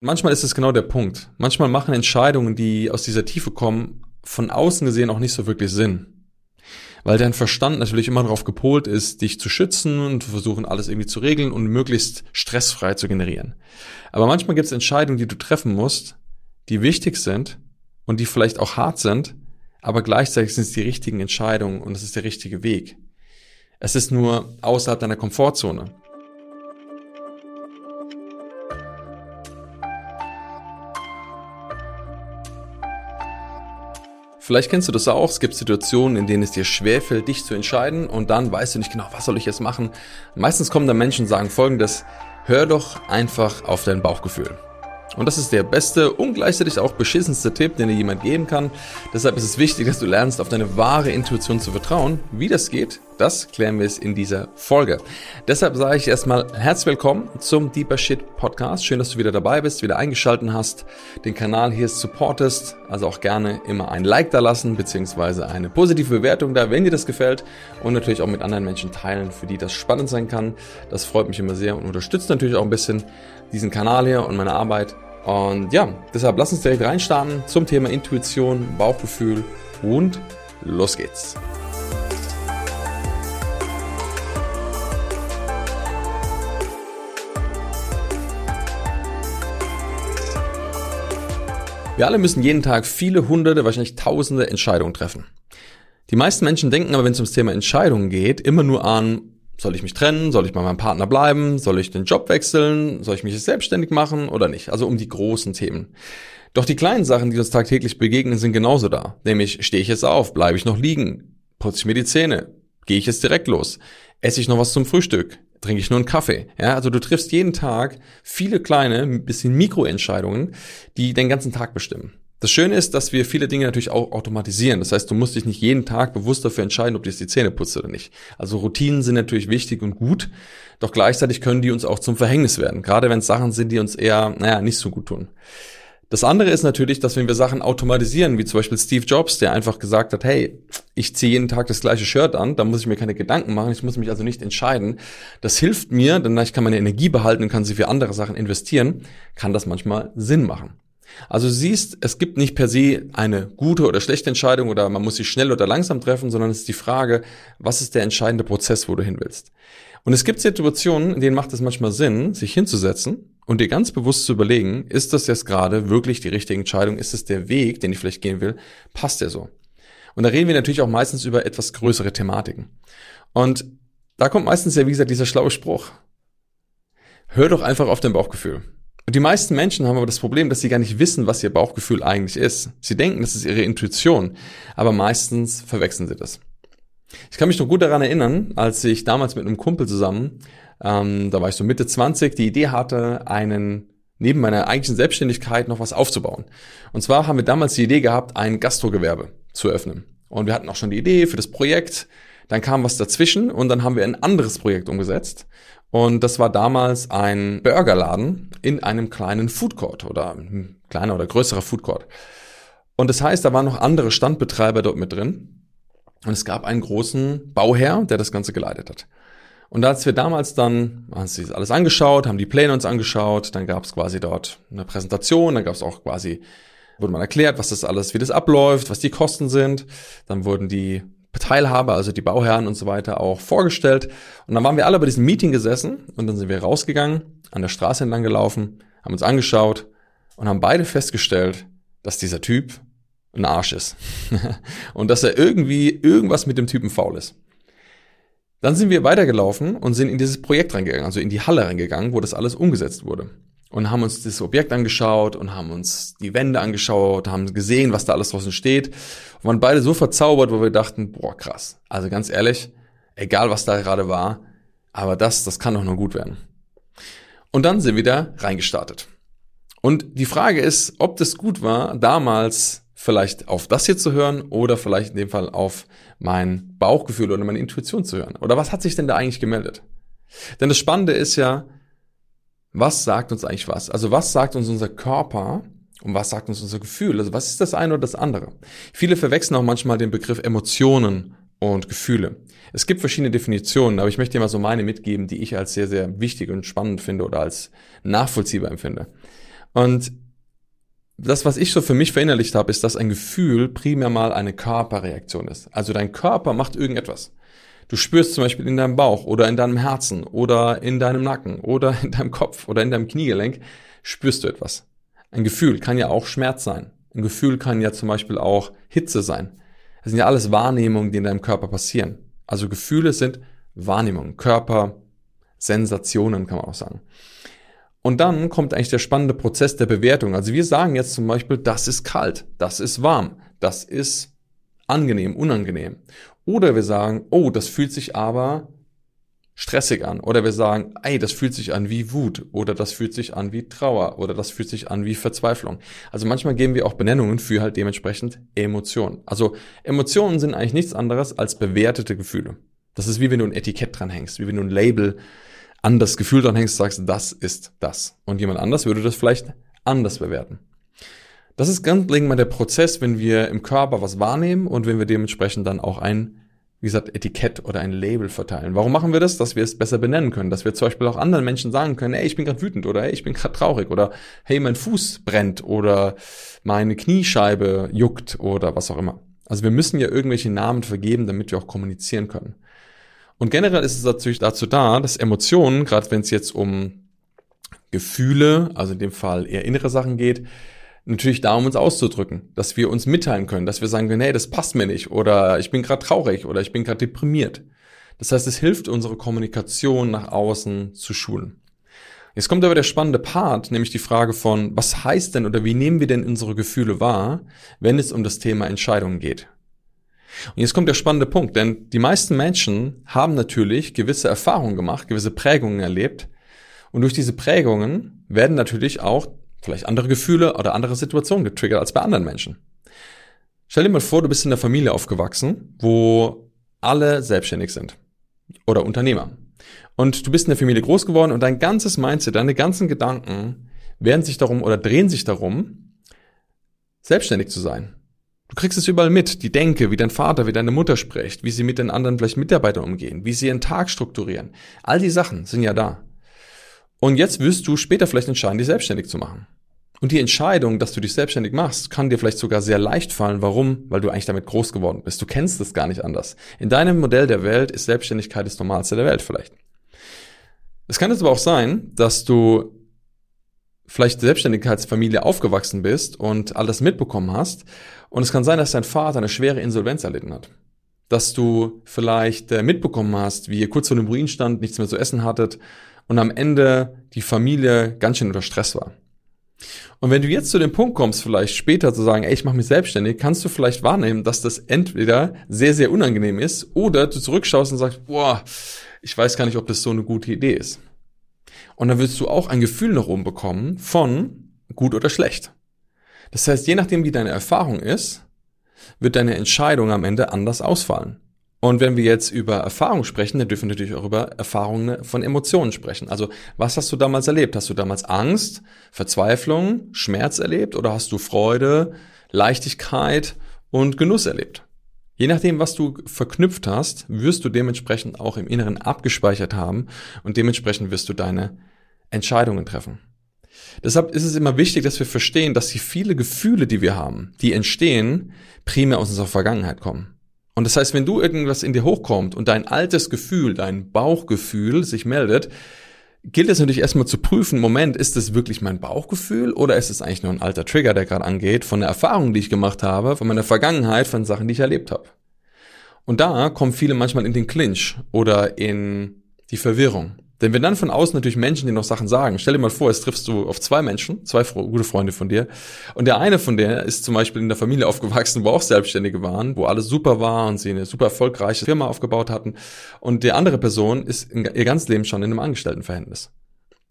Manchmal ist es genau der Punkt. Manchmal machen Entscheidungen, die aus dieser Tiefe kommen, von außen gesehen auch nicht so wirklich Sinn. Weil dein Verstand natürlich immer darauf gepolt ist, dich zu schützen und versuchen, alles irgendwie zu regeln und möglichst stressfrei zu generieren. Aber manchmal gibt es Entscheidungen, die du treffen musst, die wichtig sind und die vielleicht auch hart sind, aber gleichzeitig sind es die richtigen Entscheidungen und es ist der richtige Weg. Es ist nur außerhalb deiner Komfortzone. Vielleicht kennst du das auch. Es gibt Situationen, in denen es dir schwerfällt, dich zu entscheiden und dann weißt du nicht genau, was soll ich jetzt machen. Meistens kommen da Menschen und sagen folgendes, hör doch einfach auf dein Bauchgefühl. Und das ist der beste und gleichzeitig auch beschissenste Tipp, den dir jemand geben kann. Deshalb ist es wichtig, dass du lernst, auf deine wahre Intuition zu vertrauen. Wie das geht, das klären wir es in dieser Folge. Deshalb sage ich erstmal herzlich willkommen zum Deeper Shit Podcast. Schön, dass du wieder dabei bist, wieder eingeschalten hast, den Kanal hier supportest. Also auch gerne immer ein Like da lassen, beziehungsweise eine positive Bewertung da, wenn dir das gefällt. Und natürlich auch mit anderen Menschen teilen, für die das spannend sein kann. Das freut mich immer sehr und unterstützt natürlich auch ein bisschen diesen Kanal hier und meine Arbeit. Und ja, deshalb lass uns direkt reinstarten zum Thema Intuition, Bauchgefühl und los geht's. Wir alle müssen jeden Tag viele hunderte, wahrscheinlich tausende Entscheidungen treffen. Die meisten Menschen denken aber, wenn es ums Thema Entscheidungen geht, immer nur an, soll ich mich trennen? Soll ich bei meinem Partner bleiben? Soll ich den Job wechseln? Soll ich mich selbstständig machen oder nicht? Also um die großen Themen. Doch die kleinen Sachen, die uns tagtäglich begegnen, sind genauso da. Nämlich, stehe ich jetzt auf? Bleibe ich noch liegen? Putze ich mir die Zähne? Gehe ich jetzt direkt los? Esse ich noch was zum Frühstück? Trinke ich nur einen Kaffee? Ja, also du triffst jeden Tag viele kleine, bisschen Mikroentscheidungen, die den ganzen Tag bestimmen. Das Schöne ist, dass wir viele Dinge natürlich auch automatisieren. Das heißt, du musst dich nicht jeden Tag bewusst dafür entscheiden, ob du jetzt die Zähne putzt oder nicht. Also Routinen sind natürlich wichtig und gut, doch gleichzeitig können die uns auch zum Verhängnis werden. Gerade wenn es Sachen sind, die uns eher, naja, nicht so gut tun. Das andere ist natürlich, dass wenn wir Sachen automatisieren, wie zum Beispiel Steve Jobs, der einfach gesagt hat, hey, ich ziehe jeden Tag das gleiche Shirt an, da muss ich mir keine Gedanken machen, ich muss mich also nicht entscheiden. Das hilft mir, denn ich kann meine Energie behalten und kann sie für andere Sachen investieren, kann das manchmal Sinn machen. Also siehst, es gibt nicht per se eine gute oder schlechte Entscheidung oder man muss sie schnell oder langsam treffen, sondern es ist die Frage, was ist der entscheidende Prozess, wo du hin willst. Und es gibt Situationen, in denen macht es manchmal Sinn, sich hinzusetzen und dir ganz bewusst zu überlegen, ist das jetzt gerade wirklich die richtige Entscheidung? Ist es der Weg, den ich vielleicht gehen will? Passt der so? Und da reden wir natürlich auch meistens über etwas größere Thematiken. Und da kommt meistens ja, wie gesagt, dieser schlaue Spruch. Hör doch einfach auf dein Bauchgefühl. Und die meisten Menschen haben aber das Problem, dass sie gar nicht wissen, was ihr Bauchgefühl eigentlich ist. Sie denken, das ist ihre Intuition, aber meistens verwechseln sie das. Ich kann mich noch gut daran erinnern, als ich damals mit einem Kumpel zusammen, ähm, da war ich so Mitte 20, die Idee hatte, einen neben meiner eigentlichen Selbstständigkeit noch was aufzubauen. Und zwar haben wir damals die Idee gehabt, ein Gastrogewerbe zu öffnen. Und wir hatten auch schon die Idee für das Projekt. Dann kam was dazwischen und dann haben wir ein anderes Projekt umgesetzt. Und das war damals ein Burgerladen in einem kleinen Foodcourt oder ein kleiner oder größerer Foodcourt. Und das heißt, da waren noch andere Standbetreiber dort mit drin. Und es gab einen großen Bauherr, der das Ganze geleitet hat. Und als wir damals dann, haben sie alles angeschaut, haben die Pläne uns angeschaut, dann gab es quasi dort eine Präsentation, dann gab es auch quasi, wurde mal erklärt, was das alles, wie das abläuft, was die Kosten sind. Dann wurden die Teilhaber, also die Bauherren und so weiter, auch vorgestellt. Und dann waren wir alle bei diesem Meeting gesessen und dann sind wir rausgegangen, an der Straße entlang gelaufen, haben uns angeschaut und haben beide festgestellt, dass dieser Typ ein Arsch ist. und dass er irgendwie irgendwas mit dem Typen faul ist. Dann sind wir weitergelaufen und sind in dieses Projekt reingegangen, also in die Halle reingegangen, wo das alles umgesetzt wurde und haben uns das Objekt angeschaut und haben uns die Wände angeschaut, haben gesehen, was da alles draußen steht und waren beide so verzaubert, wo wir dachten, boah, krass. Also ganz ehrlich, egal was da gerade war, aber das, das kann doch nur gut werden. Und dann sind wir da reingestartet. Und die Frage ist, ob das gut war, damals vielleicht auf das hier zu hören oder vielleicht in dem Fall auf mein Bauchgefühl oder meine Intuition zu hören. Oder was hat sich denn da eigentlich gemeldet? Denn das Spannende ist ja, was sagt uns eigentlich was? Also was sagt uns unser Körper und was sagt uns unser Gefühl? Also was ist das eine oder das andere? Viele verwechseln auch manchmal den Begriff Emotionen und Gefühle. Es gibt verschiedene Definitionen, aber ich möchte dir mal so meine mitgeben, die ich als sehr, sehr wichtig und spannend finde oder als nachvollziehbar empfinde. Und das, was ich so für mich verinnerlicht habe, ist, dass ein Gefühl primär mal eine Körperreaktion ist. Also dein Körper macht irgendetwas. Du spürst zum Beispiel in deinem Bauch oder in deinem Herzen oder in deinem Nacken oder in deinem Kopf oder in deinem Kniegelenk, spürst du etwas. Ein Gefühl kann ja auch Schmerz sein. Ein Gefühl kann ja zum Beispiel auch Hitze sein. Das sind ja alles Wahrnehmungen, die in deinem Körper passieren. Also Gefühle sind Wahrnehmungen, Körper, Sensationen kann man auch sagen. Und dann kommt eigentlich der spannende Prozess der Bewertung. Also wir sagen jetzt zum Beispiel, das ist kalt, das ist warm, das ist angenehm, unangenehm. Oder wir sagen, oh, das fühlt sich aber stressig an. Oder wir sagen, ey, das fühlt sich an wie Wut. Oder das fühlt sich an wie Trauer. Oder das fühlt sich an wie Verzweiflung. Also manchmal geben wir auch Benennungen für halt dementsprechend Emotionen. Also Emotionen sind eigentlich nichts anderes als bewertete Gefühle. Das ist wie wenn du ein Etikett dranhängst, wie wenn du ein Label an das Gefühl dranhängst sagst, das ist das. Und jemand anders würde das vielleicht anders bewerten. Das ist ganz mal der Prozess, wenn wir im Körper was wahrnehmen und wenn wir dementsprechend dann auch ein wie gesagt, Etikett oder ein Label verteilen. Warum machen wir das? Dass wir es besser benennen können. Dass wir zum Beispiel auch anderen Menschen sagen können, hey, ich bin gerade wütend oder hey, ich bin gerade traurig oder hey, mein Fuß brennt oder meine Kniescheibe juckt oder was auch immer. Also wir müssen ja irgendwelche Namen vergeben, damit wir auch kommunizieren können. Und generell ist es natürlich dazu da, dass Emotionen, gerade wenn es jetzt um Gefühle, also in dem Fall eher innere Sachen geht, natürlich da, um uns auszudrücken, dass wir uns mitteilen können, dass wir sagen können, hey, das passt mir nicht oder ich bin gerade traurig oder ich bin gerade deprimiert. Das heißt, es hilft unsere Kommunikation nach außen zu schulen. Jetzt kommt aber der spannende Part, nämlich die Frage von, was heißt denn oder wie nehmen wir denn unsere Gefühle wahr, wenn es um das Thema Entscheidungen geht? Und jetzt kommt der spannende Punkt, denn die meisten Menschen haben natürlich gewisse Erfahrungen gemacht, gewisse Prägungen erlebt. Und durch diese Prägungen werden natürlich auch vielleicht andere Gefühle oder andere Situationen getriggert als bei anderen Menschen. Stell dir mal vor, du bist in einer Familie aufgewachsen, wo alle selbstständig sind oder Unternehmer. Und du bist in der Familie groß geworden und dein ganzes Mindset, deine ganzen Gedanken werden sich darum oder drehen sich darum, selbstständig zu sein. Du kriegst es überall mit, die Denke, wie dein Vater, wie deine Mutter spricht, wie sie mit den anderen vielleicht Mitarbeitern umgehen, wie sie ihren Tag strukturieren. All die Sachen sind ja da. Und jetzt wirst du später vielleicht entscheiden, dich selbstständig zu machen. Und die Entscheidung, dass du dich selbstständig machst, kann dir vielleicht sogar sehr leicht fallen. Warum? Weil du eigentlich damit groß geworden bist. Du kennst es gar nicht anders. In deinem Modell der Welt ist Selbstständigkeit das Normalste der Welt vielleicht. Es kann jetzt aber auch sein, dass du vielleicht Selbstständigkeitsfamilie aufgewachsen bist und alles mitbekommen hast. Und es kann sein, dass dein Vater eine schwere Insolvenz erlitten hat. Dass du vielleicht äh, mitbekommen hast, wie ihr kurz vor dem Ruin stand, nichts mehr zu essen hattet und am Ende die Familie ganz schön unter Stress war. Und wenn du jetzt zu dem Punkt kommst, vielleicht später zu sagen, ey, ich mache mich selbstständig, kannst du vielleicht wahrnehmen, dass das entweder sehr, sehr unangenehm ist oder du zurückschaust und sagst, boah, ich weiß gar nicht, ob das so eine gute Idee ist. Und dann wirst du auch ein Gefühl nach oben bekommen von gut oder schlecht. Das heißt, je nachdem, wie deine Erfahrung ist, wird deine Entscheidung am Ende anders ausfallen. Und wenn wir jetzt über Erfahrung sprechen, dann dürfen wir natürlich auch über Erfahrungen von Emotionen sprechen. Also, was hast du damals erlebt? Hast du damals Angst, Verzweiflung, Schmerz erlebt oder hast du Freude, Leichtigkeit und Genuss erlebt? Je nachdem, was du verknüpft hast, wirst du dementsprechend auch im Inneren abgespeichert haben und dementsprechend wirst du deine Entscheidungen treffen. Deshalb ist es immer wichtig, dass wir verstehen, dass die viele Gefühle, die wir haben, die entstehen, primär aus unserer Vergangenheit kommen. Und das heißt, wenn du irgendwas in dir hochkommt und dein altes Gefühl, dein Bauchgefühl sich meldet, gilt es natürlich erstmal zu prüfen, Moment, ist es wirklich mein Bauchgefühl oder ist es eigentlich nur ein alter Trigger, der gerade angeht, von der Erfahrung, die ich gemacht habe, von meiner Vergangenheit, von Sachen, die ich erlebt habe. Und da kommen viele manchmal in den Clinch oder in die Verwirrung. Denn wenn dann von außen natürlich Menschen dir noch Sachen sagen, stell dir mal vor, jetzt triffst du auf zwei Menschen, zwei gute Freunde von dir, und der eine von denen ist zum Beispiel in der Familie aufgewachsen, wo auch Selbstständige waren, wo alles super war und sie eine super erfolgreiche Firma aufgebaut hatten, und die andere Person ist ihr ganzes Leben schon in einem Angestelltenverhältnis.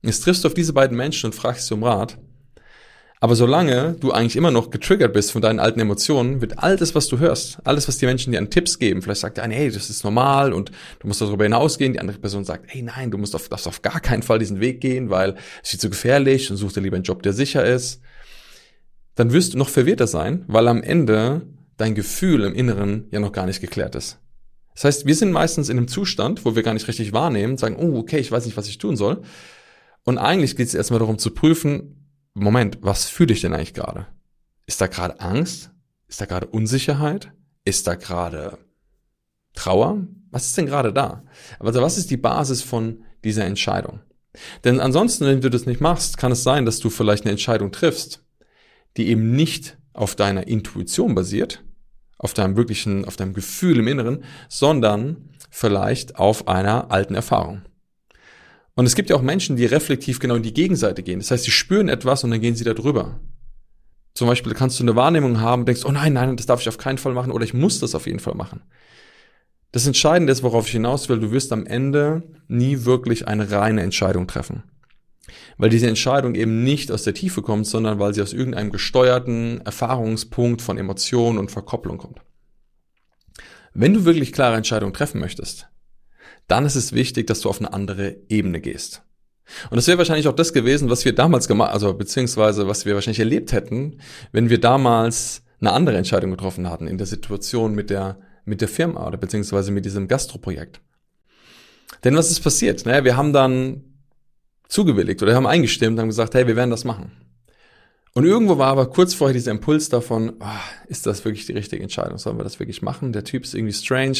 Jetzt triffst du auf diese beiden Menschen und fragst sie um Rat, aber solange du eigentlich immer noch getriggert bist von deinen alten Emotionen, wird all das, was du hörst, alles, was die Menschen dir an Tipps geben, vielleicht sagt der eine, hey, das ist normal und du musst darüber hinausgehen, die andere Person sagt, hey, nein, du musst auf, darfst auf gar keinen Fall diesen Weg gehen, weil es ist zu gefährlich und such dir lieber einen Job, der sicher ist. Dann wirst du noch verwirrter sein, weil am Ende dein Gefühl im Inneren ja noch gar nicht geklärt ist. Das heißt, wir sind meistens in einem Zustand, wo wir gar nicht richtig wahrnehmen, sagen, oh, okay, ich weiß nicht, was ich tun soll. Und eigentlich geht es erstmal darum zu prüfen, Moment, was fühle ich denn eigentlich gerade? Ist da gerade Angst? Ist da gerade Unsicherheit? Ist da gerade Trauer? Was ist denn gerade da? Also was ist die Basis von dieser Entscheidung? Denn ansonsten, wenn du das nicht machst, kann es sein, dass du vielleicht eine Entscheidung triffst, die eben nicht auf deiner Intuition basiert, auf deinem wirklichen, auf deinem Gefühl im Inneren, sondern vielleicht auf einer alten Erfahrung. Und es gibt ja auch Menschen, die reflektiv genau in die Gegenseite gehen. Das heißt, sie spüren etwas und dann gehen sie da drüber. Zum Beispiel kannst du eine Wahrnehmung haben, denkst, oh nein, nein, das darf ich auf keinen Fall machen oder ich muss das auf jeden Fall machen. Das Entscheidende ist, worauf ich hinaus will, du wirst am Ende nie wirklich eine reine Entscheidung treffen. Weil diese Entscheidung eben nicht aus der Tiefe kommt, sondern weil sie aus irgendeinem gesteuerten Erfahrungspunkt von Emotionen und Verkopplung kommt. Wenn du wirklich klare Entscheidungen treffen möchtest, dann ist es wichtig, dass du auf eine andere Ebene gehst. Und das wäre wahrscheinlich auch das gewesen, was wir damals gemacht, also beziehungsweise was wir wahrscheinlich erlebt hätten, wenn wir damals eine andere Entscheidung getroffen hatten in der Situation mit der mit der Firma oder beziehungsweise mit diesem Gastroprojekt. Denn was ist passiert? Naja, wir haben dann zugewilligt oder haben eingestimmt, haben gesagt, hey, wir werden das machen. Und irgendwo war aber kurz vorher dieser Impuls davon, oh, ist das wirklich die richtige Entscheidung? Sollen wir das wirklich machen? Der Typ ist irgendwie strange.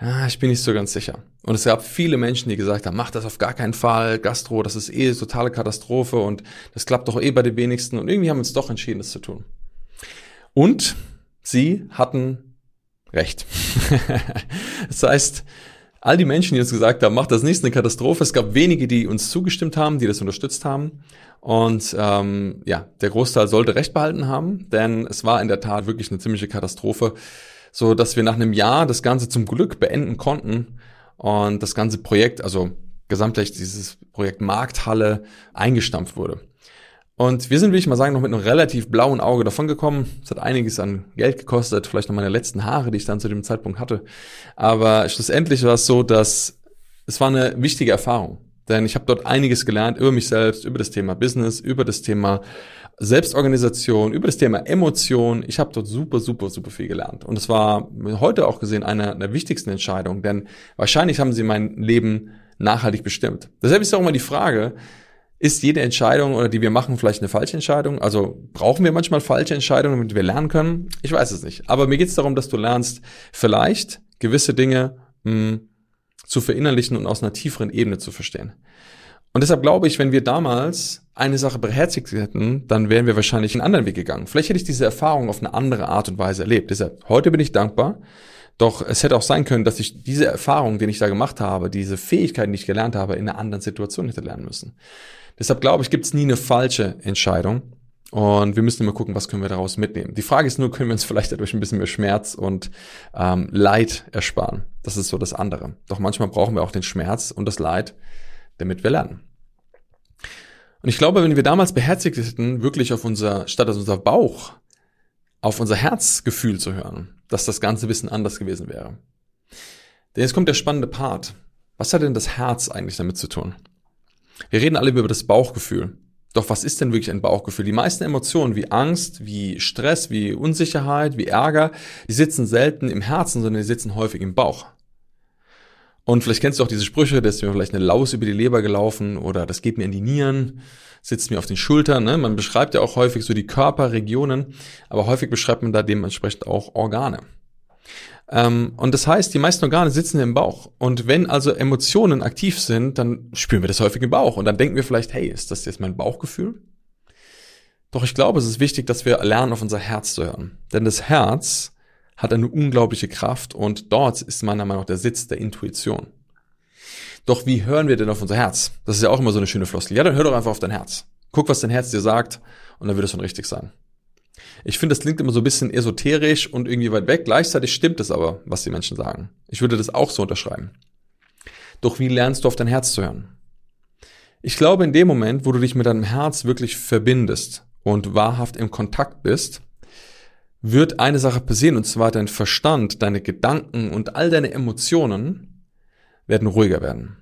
Ja, ich bin nicht so ganz sicher. Und es gab viele Menschen, die gesagt haben, mach das auf gar keinen Fall, Gastro, das ist eh totale Katastrophe und das klappt doch eh bei den wenigsten. Und irgendwie haben wir uns doch entschieden, das zu tun. Und sie hatten recht. das heißt, all die Menschen, die uns gesagt haben, macht das nicht, eine Katastrophe. Es gab wenige, die uns zugestimmt haben, die das unterstützt haben. Und ähm, ja, der Großteil sollte recht behalten haben, denn es war in der Tat wirklich eine ziemliche Katastrophe, so dass wir nach einem Jahr das Ganze zum Glück beenden konnten und das ganze Projekt, also gesamtlich dieses Projekt Markthalle eingestampft wurde. Und wir sind, will ich mal sagen, noch mit einem relativ blauen Auge davon gekommen. Es hat einiges an Geld gekostet, vielleicht noch meine letzten Haare, die ich dann zu dem Zeitpunkt hatte. Aber schlussendlich war es so, dass es war eine wichtige Erfahrung. Denn ich habe dort einiges gelernt über mich selbst, über das Thema Business, über das Thema Selbstorganisation, über das Thema Emotion. Ich habe dort super, super, super viel gelernt. Und es war heute auch gesehen eine der wichtigsten Entscheidungen, denn wahrscheinlich haben sie mein Leben nachhaltig bestimmt. Deshalb ist auch immer die Frage, ist jede Entscheidung oder die wir machen vielleicht eine falsche Entscheidung? Also brauchen wir manchmal falsche Entscheidungen, damit wir lernen können? Ich weiß es nicht. Aber mir geht es darum, dass du lernst, vielleicht gewisse Dinge mh, hm, zu verinnerlichen und aus einer tieferen Ebene zu verstehen. Und deshalb glaube ich, wenn wir damals eine Sache beherzigt hätten, dann wären wir wahrscheinlich einen anderen Weg gegangen. Vielleicht hätte ich diese Erfahrung auf eine andere Art und Weise erlebt. Deshalb, heute bin ich dankbar. Doch es hätte auch sein können, dass ich diese Erfahrung, die ich da gemacht habe, diese Fähigkeiten, die ich gelernt habe, in einer anderen Situation hätte lernen müssen. Deshalb glaube ich, gibt es nie eine falsche Entscheidung. Und wir müssen immer gucken, was können wir daraus mitnehmen. Die Frage ist nur, können wir uns vielleicht dadurch ein bisschen mehr Schmerz und ähm, Leid ersparen. Das ist so das andere. Doch manchmal brauchen wir auch den Schmerz und das Leid, damit wir lernen. Und ich glaube, wenn wir damals beherzigt hätten, wirklich auf unser, statt auf unser Bauch, auf unser Herzgefühl zu hören, dass das Ganze bisschen anders gewesen wäre. Denn jetzt kommt der spannende Part. Was hat denn das Herz eigentlich damit zu tun? Wir reden alle über das Bauchgefühl. Doch was ist denn wirklich ein Bauchgefühl? Die meisten Emotionen wie Angst, wie Stress, wie Unsicherheit, wie Ärger, die sitzen selten im Herzen, sondern die sitzen häufig im Bauch. Und vielleicht kennst du auch diese Sprüche, da ist mir vielleicht eine Laus über die Leber gelaufen oder das geht mir in die Nieren, sitzt mir auf den Schultern. Ne? Man beschreibt ja auch häufig so die Körperregionen, aber häufig beschreibt man da dementsprechend auch Organe. Ähm, und das heißt, die meisten Organe sitzen im Bauch. Und wenn also Emotionen aktiv sind, dann spüren wir das häufig im Bauch. Und dann denken wir vielleicht, hey, ist das jetzt mein Bauchgefühl? Doch ich glaube, es ist wichtig, dass wir lernen, auf unser Herz zu hören. Denn das Herz hat eine unglaubliche Kraft und dort ist meiner Meinung nach der Sitz der Intuition. Doch wie hören wir denn auf unser Herz? Das ist ja auch immer so eine schöne Floskel. Ja, dann hör doch einfach auf dein Herz. Guck, was dein Herz dir sagt und dann wird es schon richtig sein. Ich finde, das klingt immer so ein bisschen esoterisch und irgendwie weit weg. Gleichzeitig stimmt es aber, was die Menschen sagen. Ich würde das auch so unterschreiben. Doch wie lernst du auf dein Herz zu hören? Ich glaube, in dem Moment, wo du dich mit deinem Herz wirklich verbindest und wahrhaft im Kontakt bist, wird eine Sache passieren, und zwar dein Verstand, deine Gedanken und all deine Emotionen werden ruhiger werden.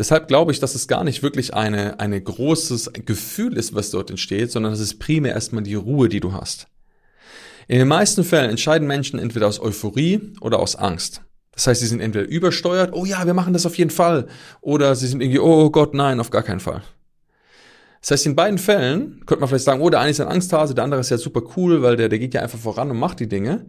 Deshalb glaube ich, dass es gar nicht wirklich eine, eine großes Gefühl ist, was dort entsteht, sondern es ist primär erstmal die Ruhe, die du hast. In den meisten Fällen entscheiden Menschen entweder aus Euphorie oder aus Angst. Das heißt, sie sind entweder übersteuert, oh ja, wir machen das auf jeden Fall, oder sie sind irgendwie, oh Gott, nein, auf gar keinen Fall. Das heißt, in beiden Fällen könnte man vielleicht sagen, oh, der eine ist ein Angsthase, der andere ist ja super cool, weil der, der geht ja einfach voran und macht die Dinge.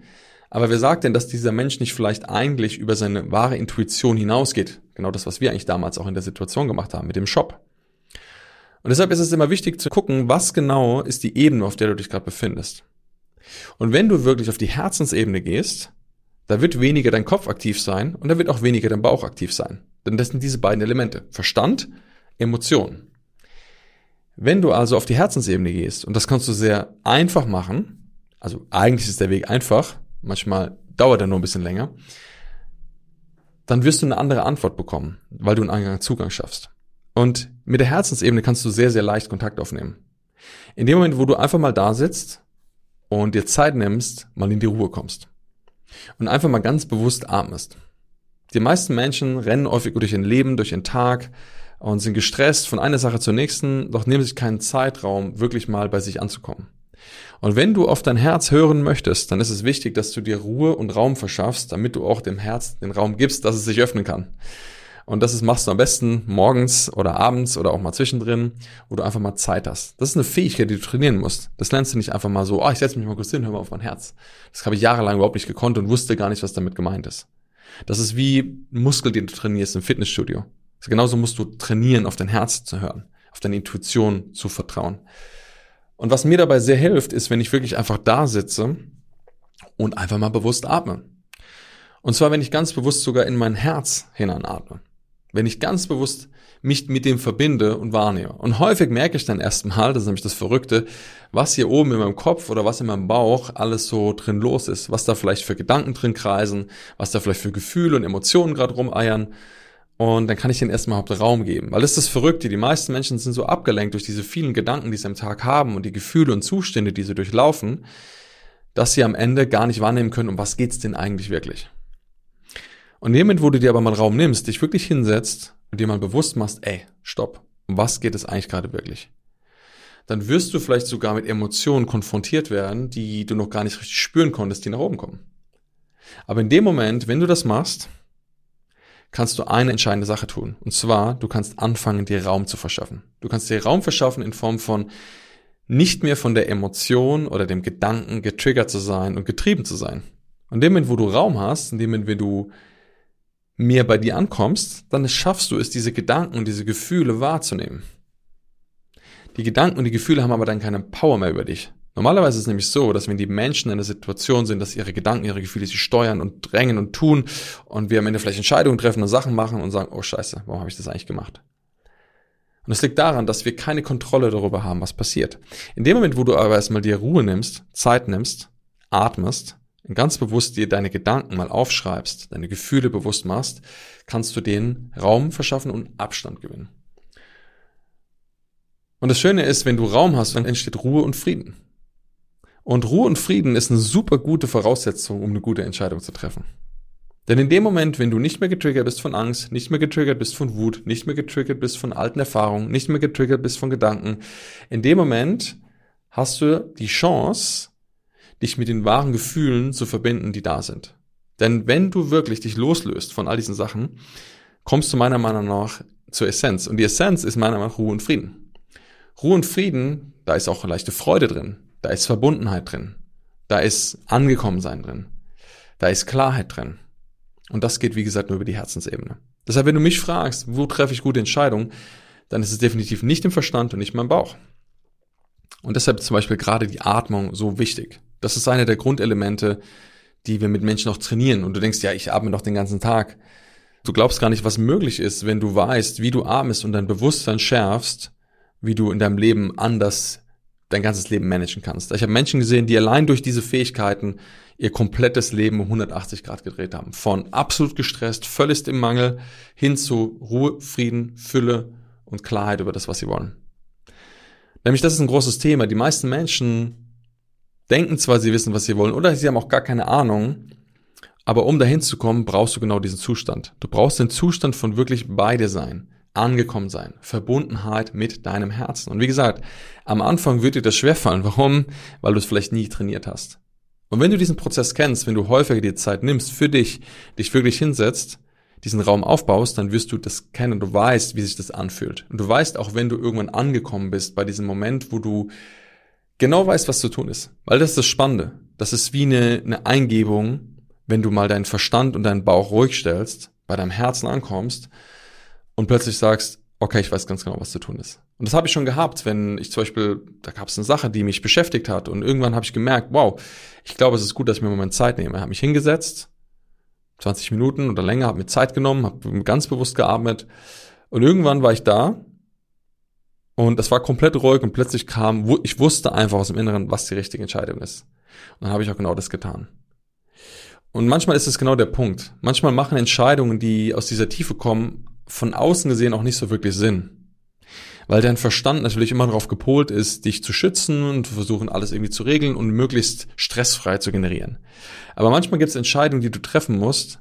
Aber wer sagt denn, dass dieser Mensch nicht vielleicht eigentlich über seine wahre Intuition hinausgeht? Genau das, was wir eigentlich damals auch in der Situation gemacht haben mit dem Shop. Und deshalb ist es immer wichtig zu gucken, was genau ist die Ebene, auf der du dich gerade befindest. Und wenn du wirklich auf die Herzensebene gehst, da wird weniger dein Kopf aktiv sein und da wird auch weniger dein Bauch aktiv sein. Denn das sind diese beiden Elemente. Verstand, Emotion. Wenn du also auf die Herzensebene gehst, und das kannst du sehr einfach machen, also eigentlich ist der Weg einfach, manchmal dauert er nur ein bisschen länger, dann wirst du eine andere Antwort bekommen, weil du einen anderen Zugang schaffst. Und mit der Herzensebene kannst du sehr, sehr leicht Kontakt aufnehmen. In dem Moment, wo du einfach mal da sitzt und dir Zeit nimmst, mal in die Ruhe kommst. Und einfach mal ganz bewusst atmest. Die meisten Menschen rennen häufig durch ihr Leben, durch den Tag und sind gestresst von einer Sache zur nächsten, doch nehmen sich keinen Zeitraum, wirklich mal bei sich anzukommen. Und wenn du auf dein Herz hören möchtest, dann ist es wichtig, dass du dir Ruhe und Raum verschaffst, damit du auch dem Herz den Raum gibst, dass es sich öffnen kann. Und das machst du am besten morgens oder abends oder auch mal zwischendrin, wo du einfach mal Zeit hast. Das ist eine Fähigkeit, die du trainieren musst. Das lernst du nicht einfach mal so, oh, ich setze mich mal kurz hin, hör mal auf mein Herz. Das habe ich jahrelang überhaupt nicht gekonnt und wusste gar nicht, was damit gemeint ist. Das ist wie Muskel, den du trainierst im Fitnessstudio. Also genauso musst du trainieren, auf dein Herz zu hören, auf deine Intuition zu vertrauen. Und was mir dabei sehr hilft, ist, wenn ich wirklich einfach da sitze und einfach mal bewusst atme. Und zwar, wenn ich ganz bewusst sogar in mein Herz hineinatme. Wenn ich ganz bewusst mich mit dem verbinde und wahrnehme. Und häufig merke ich dann erstmal, das ist nämlich das Verrückte, was hier oben in meinem Kopf oder was in meinem Bauch alles so drin los ist, was da vielleicht für Gedanken drin kreisen, was da vielleicht für Gefühle und Emotionen gerade rumeiern. Und dann kann ich denen erstmal überhaupt Raum geben. Weil das ist das Verrückte, die meisten Menschen sind so abgelenkt durch diese vielen Gedanken, die sie am Tag haben und die Gefühle und Zustände, die sie durchlaufen, dass sie am Ende gar nicht wahrnehmen können, um was geht's denn eigentlich wirklich. Und Moment, wo du dir aber mal Raum nimmst, dich wirklich hinsetzt und dir mal bewusst machst, ey, stopp, um was geht es eigentlich gerade wirklich? Dann wirst du vielleicht sogar mit Emotionen konfrontiert werden, die du noch gar nicht richtig spüren konntest, die nach oben kommen. Aber in dem Moment, wenn du das machst, kannst du eine entscheidende Sache tun. Und zwar, du kannst anfangen, dir Raum zu verschaffen. Du kannst dir Raum verschaffen in Form von nicht mehr von der Emotion oder dem Gedanken getriggert zu sein und getrieben zu sein. Und dem Moment, wo du Raum hast, in dem Moment, wenn du mehr bei dir ankommst, dann schaffst du es, diese Gedanken und diese Gefühle wahrzunehmen. Die Gedanken und die Gefühle haben aber dann keine Power mehr über dich. Normalerweise ist es nämlich so, dass wenn die Menschen in der Situation sind, dass ihre Gedanken, ihre Gefühle sie steuern und drängen und tun und wir am Ende vielleicht Entscheidungen treffen und Sachen machen und sagen, oh scheiße, warum habe ich das eigentlich gemacht? Und es liegt daran, dass wir keine Kontrolle darüber haben, was passiert. In dem Moment, wo du aber erstmal dir Ruhe nimmst, Zeit nimmst, atmest, und ganz bewusst dir deine Gedanken mal aufschreibst, deine Gefühle bewusst machst, kannst du denen Raum verschaffen und Abstand gewinnen. Und das Schöne ist, wenn du Raum hast, dann entsteht Ruhe und Frieden. Und Ruhe und Frieden ist eine super gute Voraussetzung, um eine gute Entscheidung zu treffen. Denn in dem Moment, wenn du nicht mehr getriggert bist von Angst, nicht mehr getriggert bist von Wut, nicht mehr getriggert bist von alten Erfahrungen, nicht mehr getriggert bist von Gedanken, in dem Moment hast du die Chance, dich mit den wahren Gefühlen zu verbinden, die da sind. Denn wenn du wirklich dich loslöst von all diesen Sachen, kommst du meiner Meinung nach zur Essenz. Und die Essenz ist meiner Meinung nach Ruhe und Frieden. Ruhe und Frieden, da ist auch leichte Freude drin, da ist Verbundenheit drin, da ist Angekommensein drin, da ist Klarheit drin. Und das geht, wie gesagt, nur über die Herzensebene. Deshalb, wenn du mich fragst, wo treffe ich gute Entscheidungen, dann ist es definitiv nicht im Verstand und nicht in meinem Bauch. Und deshalb zum Beispiel gerade die Atmung so wichtig. Das ist eine der Grundelemente, die wir mit Menschen auch trainieren. Und du denkst, ja, ich atme doch den ganzen Tag. Du glaubst gar nicht, was möglich ist, wenn du weißt, wie du atmest und dein Bewusstsein schärfst, wie du in deinem Leben anders dein ganzes Leben managen kannst. Ich habe Menschen gesehen, die allein durch diese Fähigkeiten ihr komplettes Leben um 180 Grad gedreht haben. Von absolut gestresst, völlig im Mangel, hin zu Ruhe, Frieden, Fülle und Klarheit über das, was sie wollen. Nämlich das ist ein großes Thema. Die meisten Menschen denken zwar, sie wissen, was sie wollen, oder sie haben auch gar keine Ahnung, aber um dahin zu kommen, brauchst du genau diesen Zustand. Du brauchst den Zustand von wirklich beide sein, angekommen sein, Verbundenheit mit deinem Herzen. Und wie gesagt, am Anfang wird dir das schwerfallen. Warum? Weil du es vielleicht nie trainiert hast. Und wenn du diesen Prozess kennst, wenn du häufiger die Zeit nimmst für dich, dich wirklich hinsetzt, diesen Raum aufbaust, dann wirst du das kennen. Du weißt, wie sich das anfühlt. Und du weißt auch, wenn du irgendwann angekommen bist bei diesem Moment, wo du genau weißt, was zu tun ist. Weil das ist das Spannende. Das ist wie eine, eine Eingebung, wenn du mal deinen Verstand und deinen Bauch ruhig stellst, bei deinem Herzen ankommst und plötzlich sagst, okay, ich weiß ganz genau, was zu tun ist. Und das habe ich schon gehabt, wenn ich zum Beispiel, da gab es eine Sache, die mich beschäftigt hat und irgendwann habe ich gemerkt, wow, ich glaube, es ist gut, dass ich mir einen Moment Zeit nehme. Ich habe mich hingesetzt, 20 Minuten oder länger, habe mir Zeit genommen, habe ganz bewusst geatmet und irgendwann war ich da und es war komplett ruhig und plötzlich kam, ich wusste einfach aus dem Inneren, was die richtige Entscheidung ist. Und dann habe ich auch genau das getan. Und manchmal ist es genau der Punkt. Manchmal machen Entscheidungen, die aus dieser Tiefe kommen, von außen gesehen auch nicht so wirklich Sinn. Weil dein Verstand natürlich immer darauf gepolt ist, dich zu schützen und zu versuchen, alles irgendwie zu regeln und möglichst stressfrei zu generieren. Aber manchmal gibt es Entscheidungen, die du treffen musst,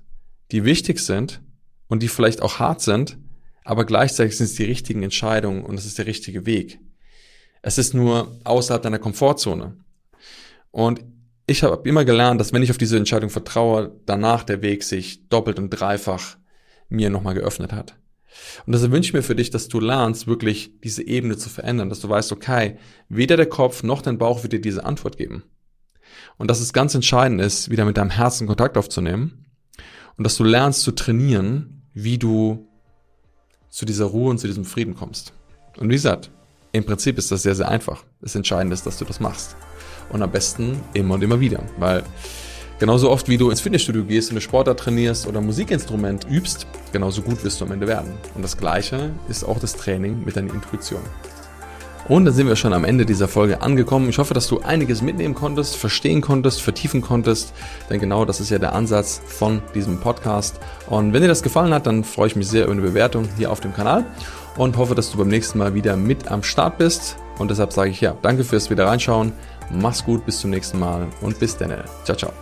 die wichtig sind und die vielleicht auch hart sind, aber gleichzeitig sind es die richtigen Entscheidungen und es ist der richtige Weg. Es ist nur außerhalb deiner Komfortzone. Und ich habe immer gelernt, dass wenn ich auf diese Entscheidung vertraue, danach der Weg sich doppelt und dreifach mir nochmal geöffnet hat. Und deshalb wünsche ich mir für dich, dass du lernst, wirklich diese Ebene zu verändern, dass du weißt, okay, weder der Kopf noch dein Bauch wird dir diese Antwort geben. Und dass es ganz entscheidend ist, wieder mit deinem Herzen Kontakt aufzunehmen und dass du lernst zu trainieren, wie du zu dieser Ruhe und zu diesem Frieden kommst. Und wie gesagt, im Prinzip ist das sehr, sehr einfach. Das Entscheidende ist, dass du das machst. Und am besten immer und immer wieder, weil Genauso oft wie du ins Fitnessstudio gehst und eine Sportart trainierst oder ein Musikinstrument übst, genauso gut wirst du am Ende werden. Und das Gleiche ist auch das Training mit deiner Intuition. Und dann sind wir schon am Ende dieser Folge angekommen. Ich hoffe, dass du einiges mitnehmen konntest, verstehen konntest, vertiefen konntest. Denn genau das ist ja der Ansatz von diesem Podcast. Und wenn dir das gefallen hat, dann freue ich mich sehr über eine Bewertung hier auf dem Kanal und hoffe, dass du beim nächsten Mal wieder mit am Start bist. Und deshalb sage ich ja, danke fürs wieder reinschauen. Mach's gut, bis zum nächsten Mal und bis dann. Ciao, ciao.